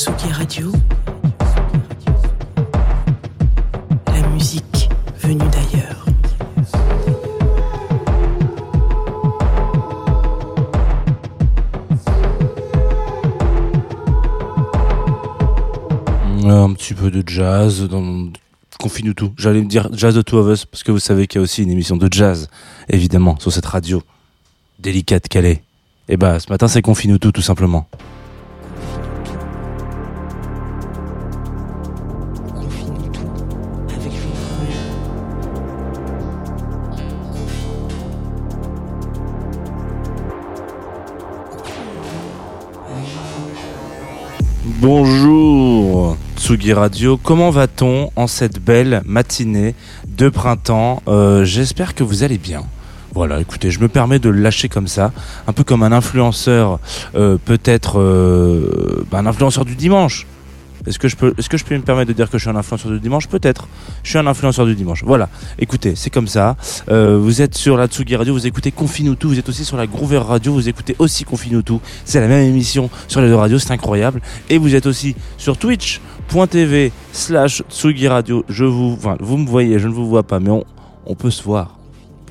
Tsugi Radio. La musique venue d'ailleurs. Un petit peu de jazz dans Confine-nous tout. J'allais me dire Jazz de Two of Us parce que vous savez qu'il y a aussi une émission de jazz, évidemment, sur cette radio délicate qu'elle est. Et bah, ce matin, c'est Confine-nous tout, tout simplement. Bonjour Tsugi Radio, comment va-t-on en cette belle matinée de printemps? Euh, J'espère que vous allez bien. Voilà, écoutez, je me permets de le lâcher comme ça, un peu comme un influenceur, euh, peut-être euh, bah, un influenceur du dimanche. Est-ce que je peux, est-ce que je peux me permettre de dire que je suis un influenceur du dimanche Peut-être. Je suis un influenceur du dimanche. Voilà. Écoutez, c'est comme ça. Euh, vous êtes sur la Tsugi Radio, vous écoutez Confine. Vous êtes aussi sur la Groover Radio, vous écoutez aussi Confine tout. C'est la même émission sur les deux radios, c'est incroyable. Et vous êtes aussi sur Twitch.tv slash Tsugi Radio. Je vous, enfin, vous me voyez, je ne vous vois pas, mais on peut se voir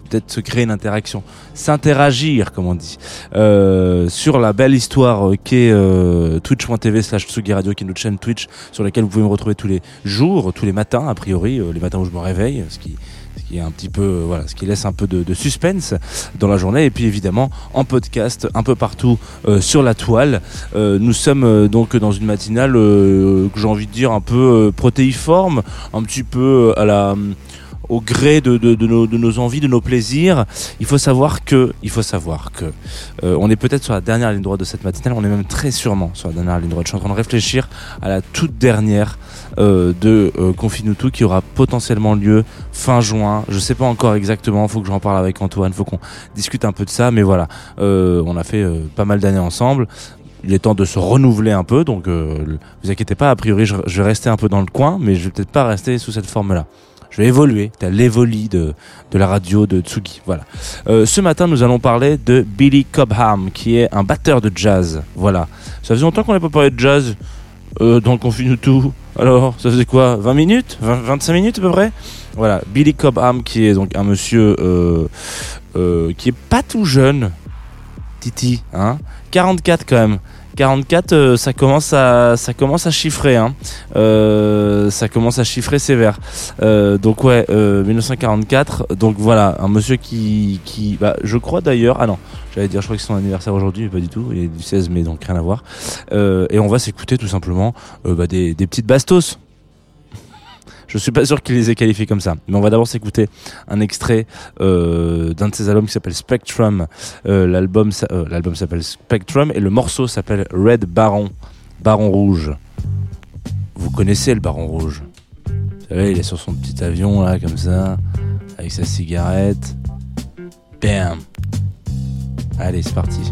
peut-être se créer une interaction, s'interagir, comme on dit, euh, sur la belle histoire euh, qu'est euh, twitch.tv slash Radio, qui est notre chaîne Twitch, sur laquelle vous pouvez me retrouver tous les jours, tous les matins, a priori, les matins où je me réveille, ce qui est un petit peu voilà ce qui laisse un peu de, suspense dans la journée. Et puis évidemment en podcast un peu partout sur la toile. Nous sommes donc dans une matinale que j'ai envie de dire un peu protéiforme un petit peu à la au gré de, de, de, nos, de nos envies, de nos plaisirs. Il faut savoir que, il faut savoir que, euh, on est peut-être sur la dernière ligne droite de cette matinale. On est même très sûrement sur la dernière ligne droite. Je suis en train de réfléchir à la toute dernière euh, de euh, Confinutu qui aura potentiellement lieu fin juin. Je sais pas encore exactement. Faut que j'en parle avec Antoine. Faut qu'on discute un peu de ça. Mais voilà, euh, on a fait euh, pas mal d'années ensemble. Il est temps de se renouveler un peu, donc euh, vous inquiétez pas. A priori, je, je vais rester un peu dans le coin, mais je vais peut-être pas rester sous cette forme-là. Je vais évoluer, t'as l'évoli de, de la radio de Tsugi. Voilà. Euh, ce matin, nous allons parler de Billy Cobham, qui est un batteur de jazz. Voilà. Ça faisait longtemps qu'on n'avait pas parlé de jazz euh, dans le Confine tout. Alors, ça faisait quoi? 20 minutes? 20, 25 minutes à peu près? Voilà. Billy Cobham, qui est donc un monsieur euh, euh, qui est pas tout jeune. Titi, hein? 44 quand même. 44, euh, ça commence à ça commence à chiffrer, hein. Euh, ça commence à chiffrer sévère. Euh, donc ouais, euh, 1944. Donc voilà, un monsieur qui qui, bah, je crois d'ailleurs. Ah non, j'allais dire, je crois que c'est son anniversaire aujourd'hui, mais pas du tout. Il est du 16 mai, donc rien à voir. Euh, et on va s'écouter tout simplement euh, bah, des des petites bastos. Je suis pas sûr qu'il les ait qualifiés comme ça. Mais on va d'abord s'écouter un extrait euh, d'un de ses albums qui s'appelle Spectrum. Euh, l'album euh, l'album s'appelle Spectrum et le morceau s'appelle Red Baron. Baron Rouge. Vous connaissez le Baron Rouge? Vous savez, il est sur son petit avion là, comme ça, avec sa cigarette. Bam Allez, c'est parti.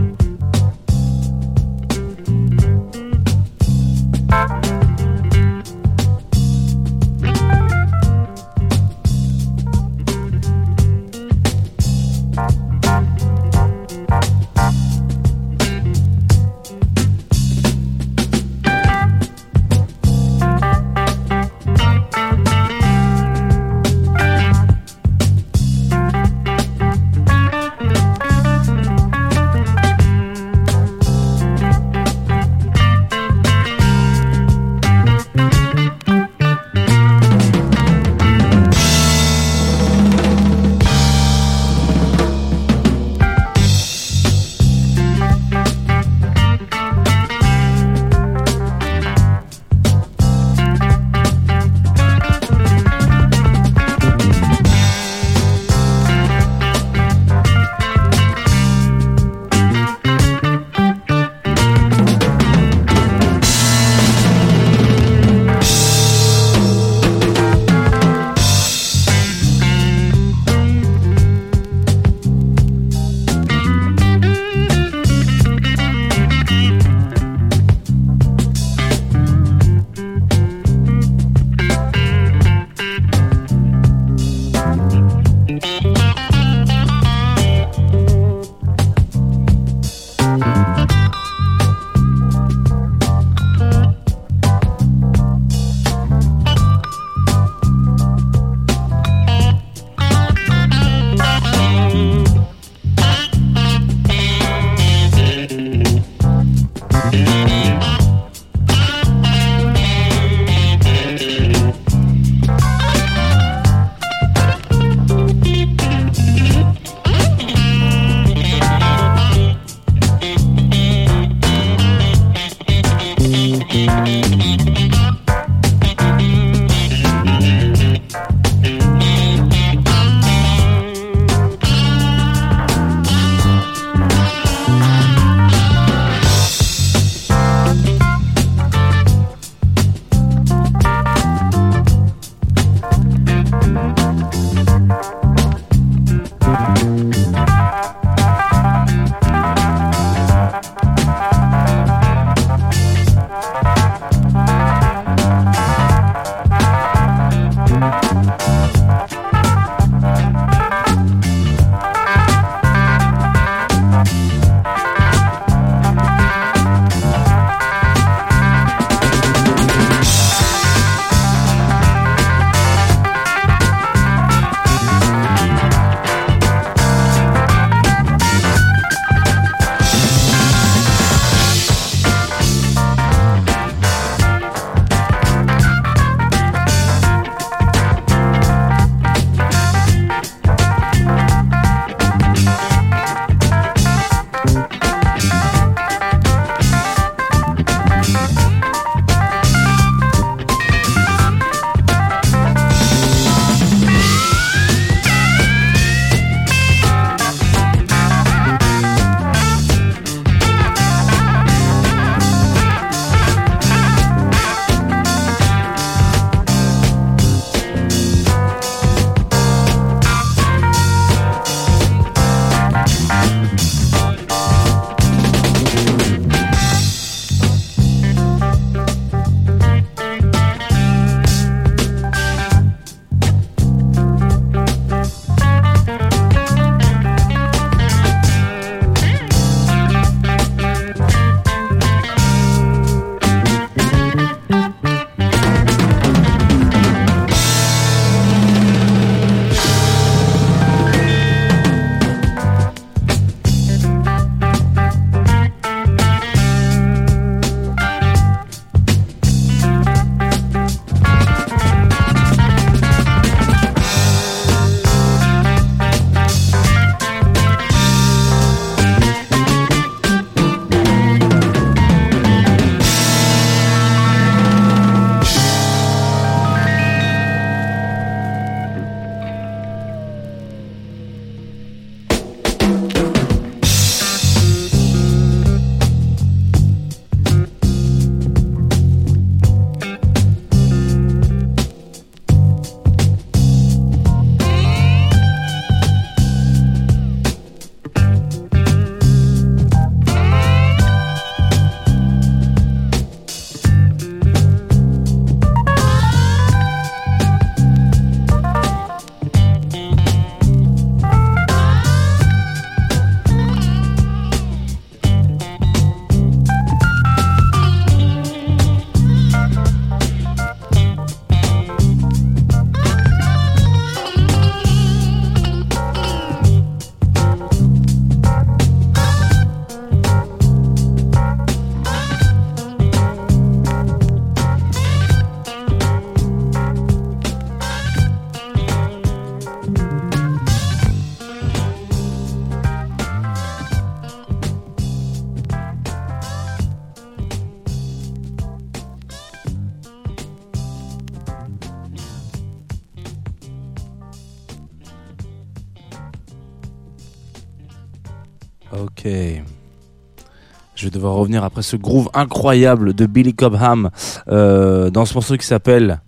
Devoir revenir après ce groove incroyable de Billy Cobham euh, dans ce morceau qui s'appelle.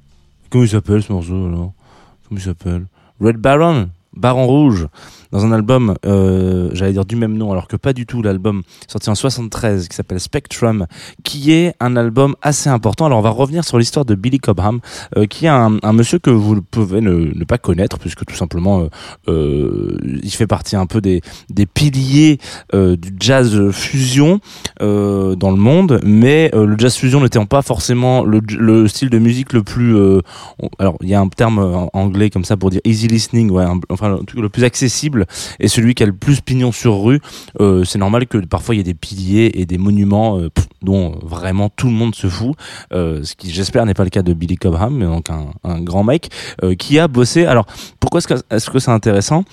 Comment il s'appelle ce morceau là Comment il s'appelle? Red Baron Baron Rouge dans un album, euh, j'allais dire du même nom, alors que pas du tout, l'album sorti en 73 qui s'appelle Spectrum, qui est un album assez important. Alors on va revenir sur l'histoire de Billy Cobham, euh, qui est un, monsieur que vous pouvez ne, pas connaître, puisque tout simplement euh, il fait partie un peu des, des piliers du jazz fusion dans le monde, mais le jazz fusion n'étant pas forcément le, le, style de musique le plus... alors il y a un terme anglais comme ça pour dire easy listening, enfin le plus accessible et celui qui a le plus pignon sur rue. Euh, c'est normal que parfois il y ait des piliers et des monuments euh, dont vraiment tout le monde se fout. Euh, ce qui j'espère n'est pas le cas de Billy Cobham, mais donc un, grand mec qui a bossé. Alors pourquoi est-ce que c'est intéressant?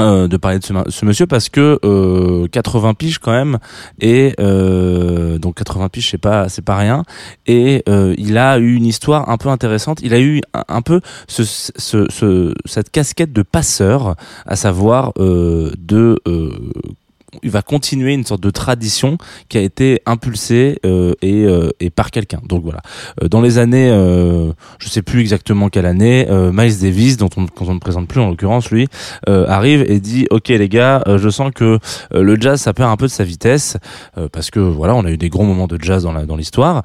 Euh, de parler de ce, monsieur parce que euh, 80 piges quand même et euh, donc 80 piges c'est pas c'est pas rien. Et euh, il a eu une histoire un peu intéressante. Il a eu un, peu ce, ce, ce, cette casquette de passeur à savoir euh, de il va continuer une sorte de tradition qui a été impulsée euh, et, euh, et, par quelqu'un. Donc voilà. Euh, dans les années, euh, je sais plus exactement quelle année, euh, Miles Davis, dont on, ne présente plus en l'occurrence, lui, arrive et dit "Ok les gars, je sens que le jazz ça perd un peu de sa vitesse parce que voilà, on a eu des gros moments de jazz dans la dans l'histoire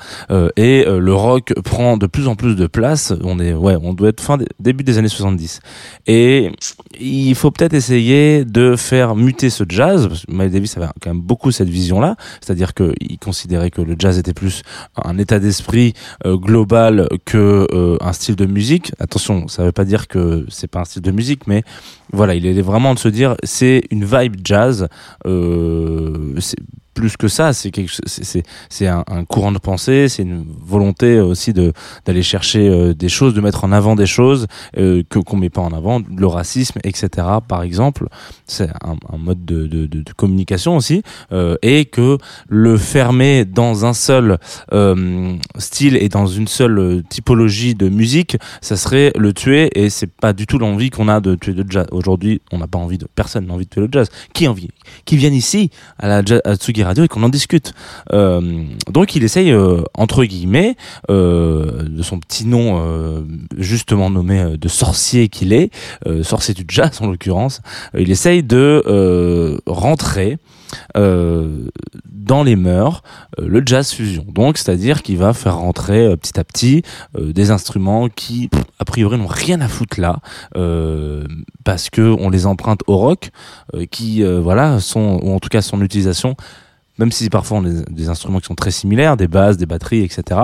et le rock prend de plus en plus de place. On est ouais, on doit être fin début des années 70 et il faut peut-être essayer de faire muter ce jazz. Parce que Miles Davis avait quand même beaucoup cette vision-là, c'est-à-dire qu'il considérait que le jazz était plus un état d'esprit euh, global que euh, un style de musique. Attention, ça veut pas dire que c'est pas un style de musique, mais voilà, il est vraiment de se dire c'est une vibe jazz. Euh, plus que ça, c'est un, courant de pensée, c'est une volonté aussi de d'aller chercher euh, des choses, de mettre en avant des choses euh, que qu'on met pas en avant, le racisme, etc. Par exemple, c'est un, mode de, communication aussi, euh, et que le fermer dans un seul euh, style et dans une seule typologie de musique, ça serait le tuer, et c'est pas du tout l'envie qu'on a de tuer le jazz. Aujourd'hui, on n'a pas envie de personne n'a envie de tuer le jazz. Qui envie? Qui viennent ici à la à Tsugi Et qu'on en discute. Euh, donc il essaye euh, entre guillemets euh, de son petit nom justement nommé de sorcier qu'il est, sorcier du jazz en l'occurrence, il essaye de rentrer dans les mœurs le jazz fusion. Donc c'est-à-dire qu'il va faire rentrer petit à petit des instruments qui a priori n'ont rien à foutre là parce que on les emprunte au rock qui voilà sont ou en tout cas son utilisation même si parfois on a des instruments qui sont très similaires, des basses, des batteries, etc.,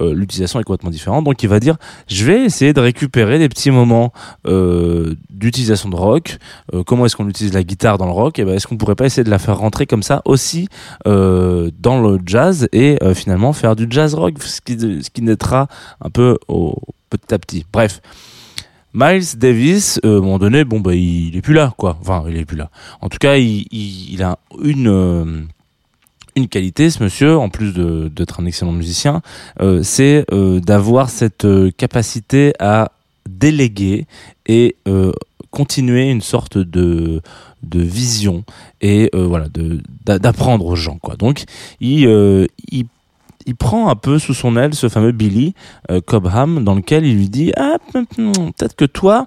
euh, l'utilisation est complètement différente. Donc il va dire, je vais essayer de récupérer des petits moments euh, d'utilisation de rock. Euh, comment est-ce qu'on utilise la guitare dans le rock? Eh ben, est-ce qu'on pourrait pas essayer de la faire rentrer comme ça aussi dans le jazz et finalement faire du jazz rock, ce qui, ce naîtra un peu au, petit à petit. Bref. Miles Davis, à un moment donné, bah il, est plus là, quoi. Enfin, il est plus là. En tout cas, il, a une une qualité, ce monsieur, en plus d'être un excellent musicien, euh, c'est euh, d'avoir cette euh, capacité à déléguer et continuer une sorte de de vision et voilà d'apprendre aux gens quoi. Donc il il prend un peu sous son aile ce fameux Billy Cobham dans lequel il lui dit ah peut-être que toi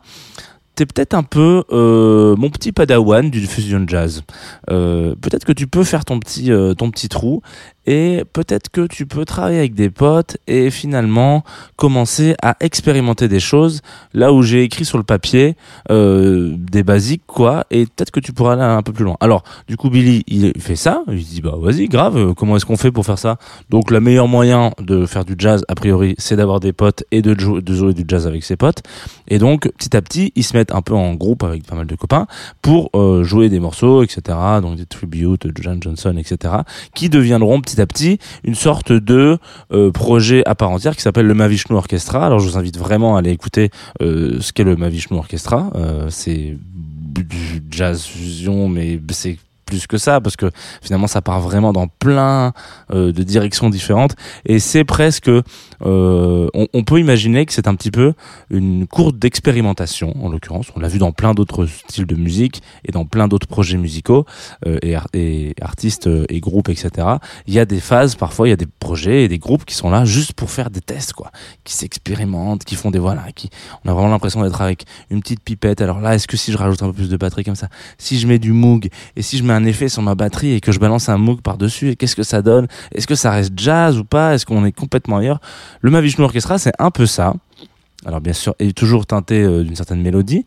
c'est peut-être un peu euh, mon petit padawan du fusion jazz. Euh, peut-être que tu peux faire ton petit euh, ton petit trou et peut-être que tu peux travailler avec des potes et finalement commencer à expérimenter des choses. Là où j'ai écrit sur le papier euh, des basiques quoi. Et peut-être que tu pourras aller un peu plus loin. Alors du coup Billy il fait ça. Il dit bah vas-y grave euh, comment est-ce qu'on fait pour faire ça? Donc le meilleur moyen de faire du jazz a priori c'est d'avoir des potes et de jouer, du jazz avec ses potes. Et donc petit à petit ils se mettent un peu en groupe avec pas mal de copains pour euh, jouer des morceaux etc donc des tributes de John Johnson etc qui deviendront petit à petit une sorte de euh, projet à part entière qui s'appelle le Mavishnu Orchestra. Alors je vous invite vraiment à aller écouter euh, ce qu'est le Mavishnu Orchestra. Euh, c'est du jazz fusion, mais c'est plus que ça parce que finalement ça part vraiment dans plein euh, de directions différentes. Et c'est presque euh, on, peut imaginer que c'est un petit peu une courte d'expérimentation en l'occurrence. On l'a vu dans plein d'autres styles de musique et dans plein d'autres projets musicaux euh, et, et, artistes et groupes etc il y a des phases parfois il y a des projets et des groupes qui sont là juste pour faire des tests quoi qui s'expérimentent qui font des voilà qui on a vraiment l'impression d'être avec une petite pipette. Alors là est-ce que si je rajoute un peu plus de batterie comme ça si je mets du Moog et si je mets un effet sur ma batterie et que je balance un Moog par dessus qu'est-ce que ça donne? Est-ce que ça reste jazz ou pas? Est-ce qu'on est complètement ailleurs? Le Mavichnu Orchestra c'est un peu ça. Alors bien sûr, est toujours teinté euh, d'une certaine mélodie.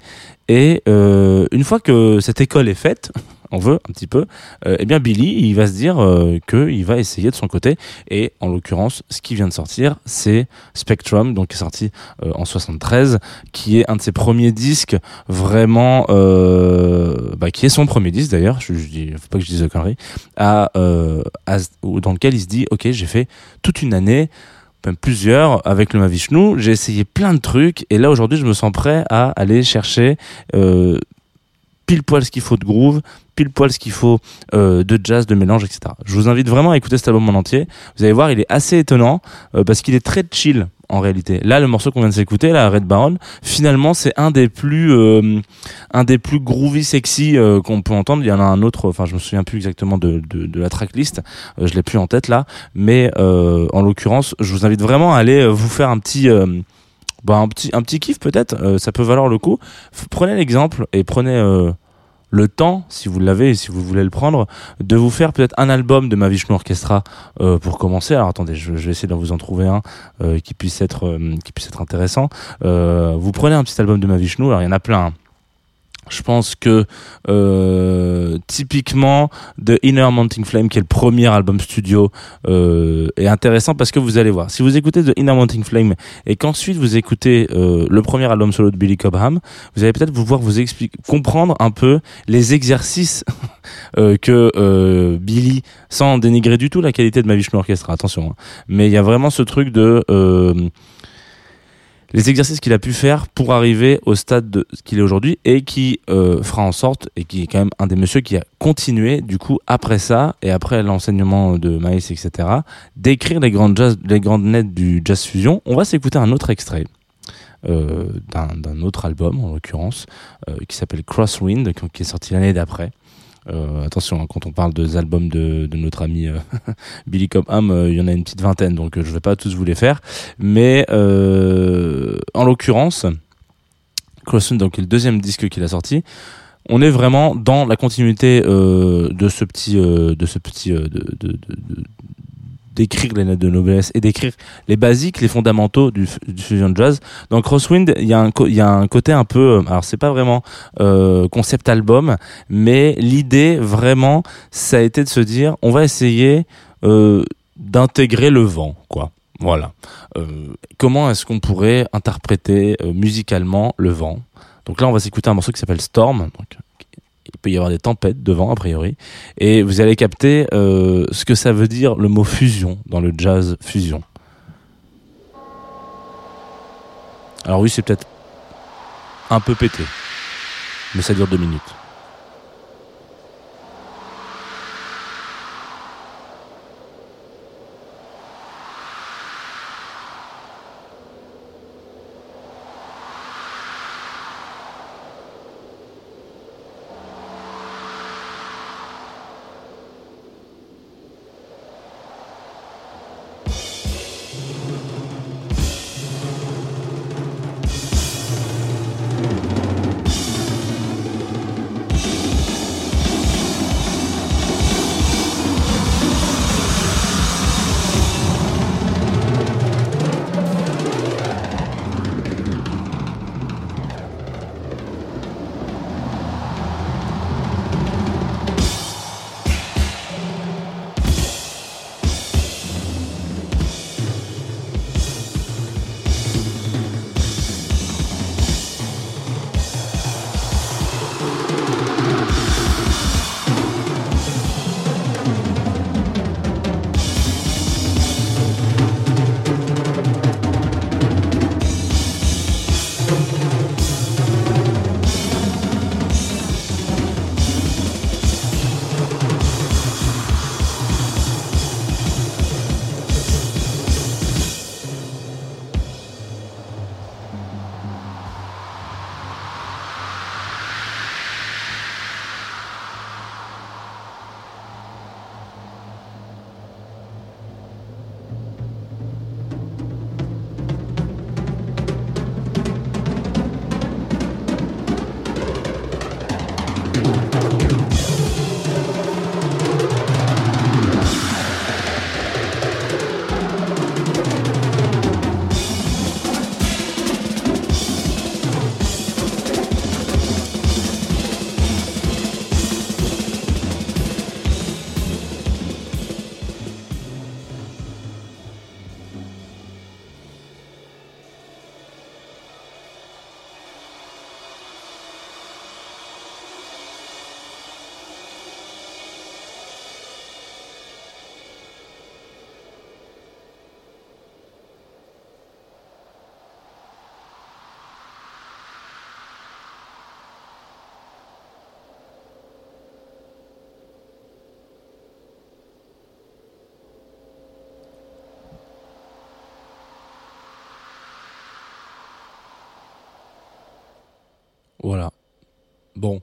Et euh, une fois que cette école est faite, on veut un petit peu, euh, eh bien Billy, il va se dire euh, qu'il va essayer de son côté. Et en l'occurrence, ce qui vient de sortir, c'est Spectrum, donc qui est sorti euh, en 73, qui est un de ses premiers disques vraiment, euh, bah, qui est son premier disque d'ailleurs. Je, je dis, faut pas que je dise de conneries, à, à, dans lequel il se dit, ok, j'ai fait toute une année même plusieurs avec le Mavishnu. J'ai essayé plein de trucs et là aujourd'hui je me sens prêt à aller chercher euh, pile poil ce qu'il faut de groove, pile poil ce qu'il faut euh, de jazz, de mélange, etc. Je vous invite vraiment à écouter cet album en entier. Vous allez voir, il est assez étonnant euh, parce qu'il est très chill en réalité. Là, le morceau qu'on vient de s'écouter, la Red Baron, finalement, c'est un des plus, euh, un des plus groovy, sexy qu'on peut entendre. Il y en a un autre, enfin, je me souviens plus exactement de, la tracklist, euh, je l'ai plus en tête là, mais en l'occurrence, je vous invite vraiment à aller vous faire un petit bah, un petit un petit kiff peut-être euh, ça peut valoir le coup. Prenez l'exemple et prenez euh, le temps si vous l'avez et si vous voulez le prendre de vous faire peut-être un album de Mavishnu Orchestra euh, pour commencer. Alors attendez je, je vais essayer de vous en trouver un euh, qui puisse être qui puisse être intéressant. Vous prenez un petit album de Mavishnu alors il y en a plein hein. Je pense que euh, typiquement The Inner Mounting Flame, qui est le premier album studio, euh, est intéressant parce que vous allez voir. Si vous écoutez The Inner Mounting Flame et qu'ensuite vous écoutez euh, le premier album solo de Billy Cobham, vous allez peut-être pouvoir vous expliquer, comprendre un peu les exercices euh, que euh, Billy, sans dénigrer du tout la qualité de ma Vishnu Orchestra, attention, hein, mais il y a vraiment ce truc de euh, les exercices qu'il a pu faire pour arriver au stade qu'il est aujourd'hui et qui euh, fera en sorte et qui est quand même un des messieurs qui a continué du coup après ça et après l'enseignement de Maïs etc d'écrire les grandes jazz les grandes nettes du jazz fusion. On va s'écouter un autre extrait euh, d'un autre album en l'occurrence euh, qui s'appelle Crosswind qui est sorti l'année d'après euh, attention, hein, quand on parle des albums de, de notre ami euh, Billy Cobham, euh, il y en a une petite vingtaine, donc euh, je vais pas tous vous les faire. Mais euh, en l'occurrence, Crosswind, donc le deuxième disque qu'il a sorti, on est vraiment dans la continuité de ce petit, de ce petit, de, de, de, d'écrire les notes de noblesse et d'écrire les basiques, les fondamentaux du, du fusion jazz. Dans Crosswind, il y a un y a un côté un peu euh, alors c'est pas vraiment euh, concept album, mais l'idée vraiment ça a été de se dire on va essayer euh, d'intégrer le vent quoi. Voilà. Comment est-ce qu'on pourrait interpréter musicalement le vent? Donc là, on va s'écouter un morceau qui s'appelle Storm. Il peut y avoir des tempêtes devant a priori. Et vous allez capter euh, ce que ça veut dire le mot fusion dans le jazz fusion. Alors oui c'est peut-être un peu pété mais ça dure deux minutes Voilà. Bon.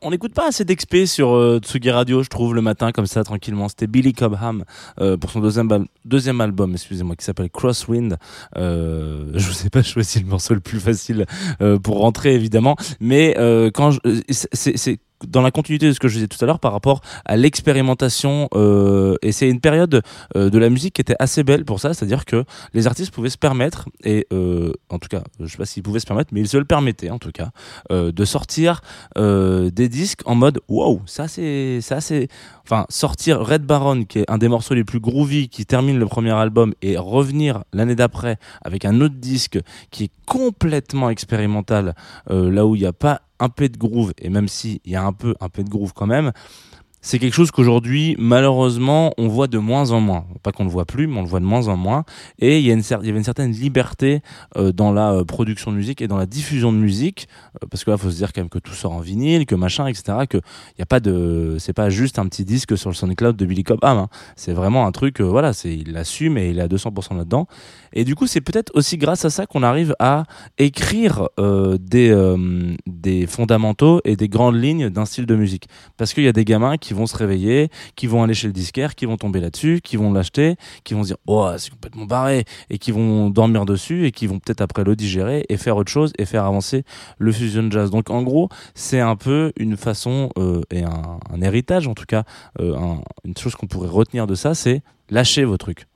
On n'écoute pas assez d'expé sur euh, Tsugi Radio, je trouve, le matin, comme ça, tranquillement. C'était Billy Cobham euh, pour son deuxième, deuxième album, excusez-moi, qui s'appelle Crosswind. Euh, je vous ai pas choisi le morceau le plus facile euh, pour rentrer, évidemment. Mais euh, quand c'est dans la continuité de ce que je disais tout à l'heure par rapport à l'expérimentation euh, et c'est une période euh, de la musique qui était assez belle pour ça c'est-à-dire que les artistes pouvaient se permettre et euh, en tout cas je sais pas s'ils pouvaient se permettre mais ils se le permettaient en tout cas de sortir des disques en mode wow ça c'est ça c'est enfin sortir Red Baron qui est un des morceaux les plus groovy qui termine le premier album et revenir l'année d'après avec un autre disque qui est complètement expérimental là où il n'y a pas un peu de groove, et même s'il y a un peu, un peu de groove quand même, c'est quelque chose qu'aujourd'hui, malheureusement, on voit de moins en moins. Pas qu'on le voit plus, mais on le voit de moins en moins. Et il y, a une, avait une certaine liberté euh, dans la euh, production de musique et dans la diffusion de musique, euh, parce que là, faut se dire quand même que tout sort en vinyle, que machin, etc. Que il y a pas de, c'est pas juste un petit disque sur le SoundCloud de Billy Cobham. Hein. C'est vraiment un truc, voilà, c'est il l'assume et il est à 200% là-dedans. Et du coup, c'est peut-être aussi grâce à ça qu'on arrive à écrire des des fondamentaux et des grandes lignes d'un style de musique, parce qu'il y a des gamins qui vont se réveiller, qui vont aller chez le disquaire, qui vont tomber là-dessus, qui vont qui vont se dire oh c'est complètement barré et qui vont dormir dessus et qui vont peut-être après le digérer et faire autre chose et faire avancer le fusion jazz. Donc en gros c'est un peu une façon euh, et un, héritage en tout cas, euh, un, une chose qu'on pourrait retenir de ça, c'est lâcher vos trucs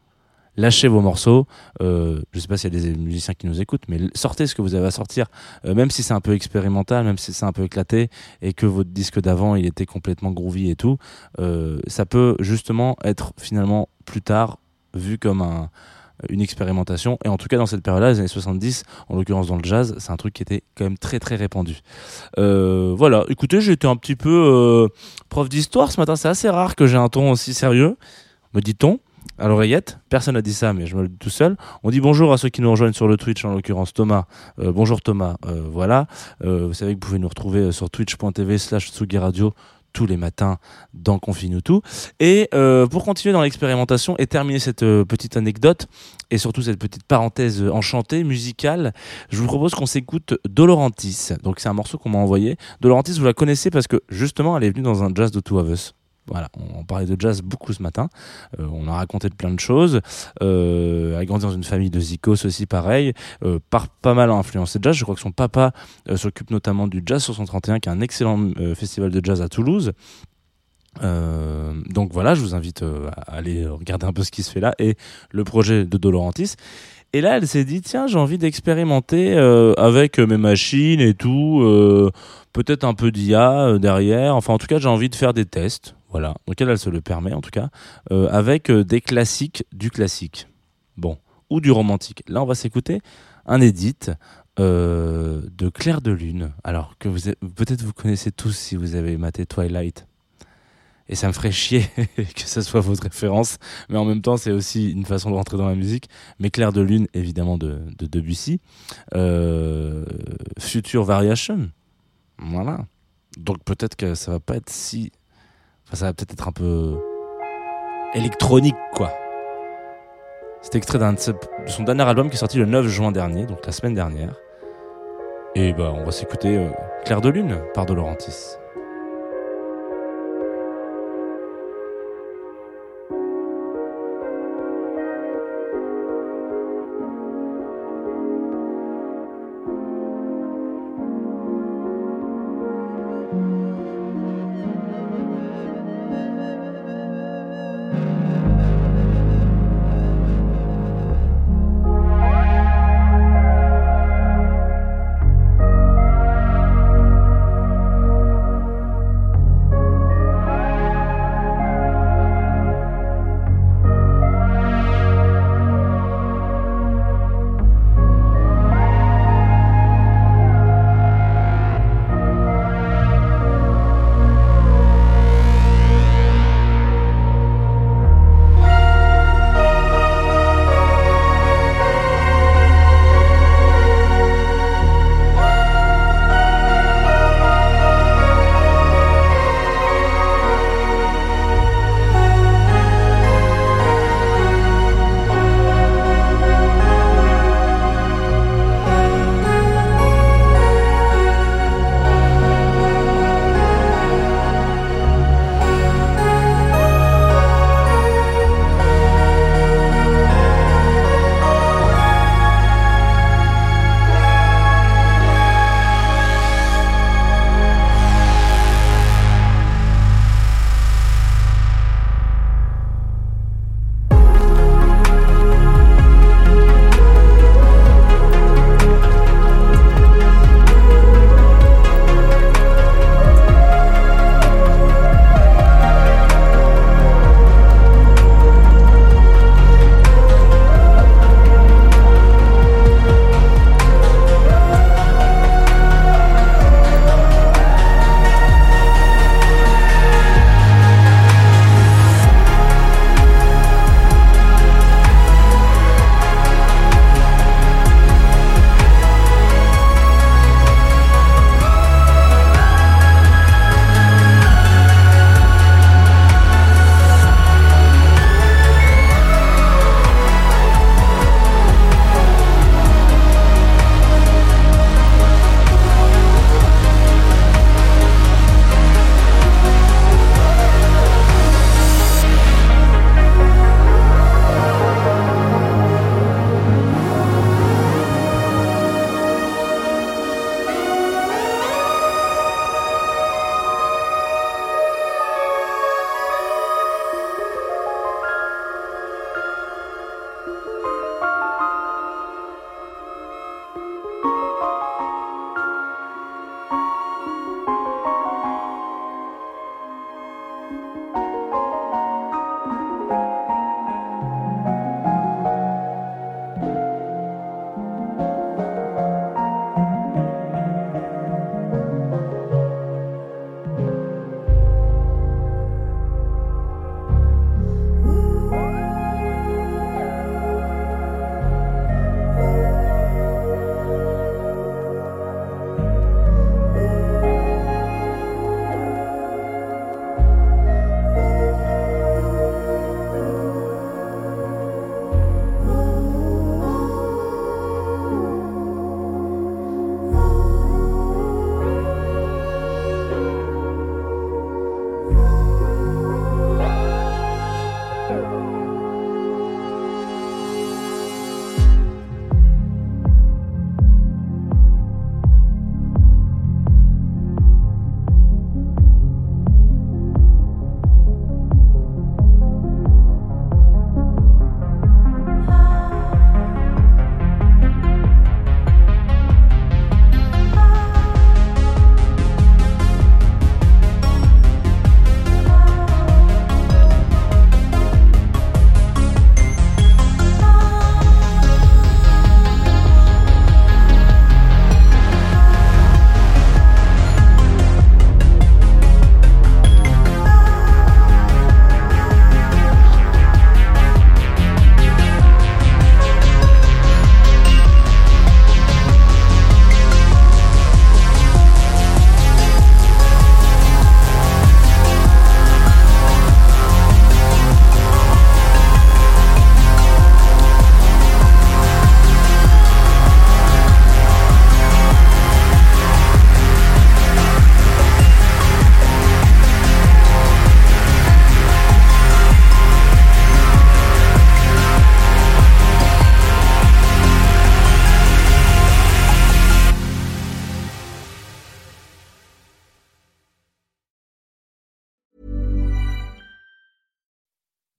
lâchez vos morceaux. Euh, je sais pas s'il y a des musiciens qui nous écoutent, mais sortez ce que vous avez à sortir, euh, même si c'est un peu expérimental, même si c'est un peu éclaté et que votre disque d'avant il était complètement groovy et tout. Euh, ça peut justement être finalement plus tard vu comme un une expérimentation. Et en tout cas dans cette période-là les années 70 en l'occurrence dans le jazz c'est un truc qui était quand même très très répandu. Voilà. Écoutez été un petit peu prof d'histoire ce matin. C'est assez rare que j'ai un ton aussi sérieux me dit-on à l'oreillette. Personne n'a dit ça, mais je me le dis tout seul. On dit bonjour à ceux qui nous rejoignent sur le Twitch, en l'occurrence Thomas. Euh, bonjour Thomas. Euh, voilà. Euh, vous savez que vous pouvez nous retrouver sur twitch.tv slash Radio tous les matins dans Confine tout. Et pour continuer dans l'expérimentation et terminer cette petite anecdote et surtout cette petite parenthèse enchantée musicale, je vous propose qu'on s'écoute Dolorantis. Donc c'est un morceau qu'on m'a envoyé. Dolorantis, vous la connaissez parce que justement elle est venue dans un jazz de Two of Us. Voilà, on, parlait de jazz beaucoup ce matin. Euh, on a raconté de plein de choses. Euh, a grandi dans une famille de zikos aussi, pareil. Euh, par pas mal influencé jazz. Je crois que son papa euh, s'occupe notamment du Jazz 631, qui est un excellent festival de jazz à Toulouse. Donc voilà, je vous invite à aller regarder un peu ce qui se fait là et le projet de Dolorantis. Et là, elle s'est dit tiens, j'ai envie d'expérimenter avec mes machines et tout, peut-être un peu d'IA derrière. Enfin, en tout cas, j'ai envie de faire des tests. Voilà, donc elle, se le permet en tout cas, euh, avec euh, des classiques du classique. Bon, ou du romantique. Là, on va s'écouter un edit euh, de Claire de Lune. Alors que vous peut-être vous connaissez tous si vous avez maté Twilight. Et ça me ferait chier que ce soit votre référence, mais en même temps c'est aussi une façon de rentrer dans la musique. Mais Claire de Lune, évidemment de, de Debussy, Future Variation, voilà. Donc peut-être que ça va pas être si Enfin, ça va peut-être être un peu électronique, quoi. C'est extrait d'un de, son dernier album qui est sorti le 9 juin dernier, donc la semaine dernière. Et bah, on va s'écouter euh, Claire de Lune par De Laurentiis.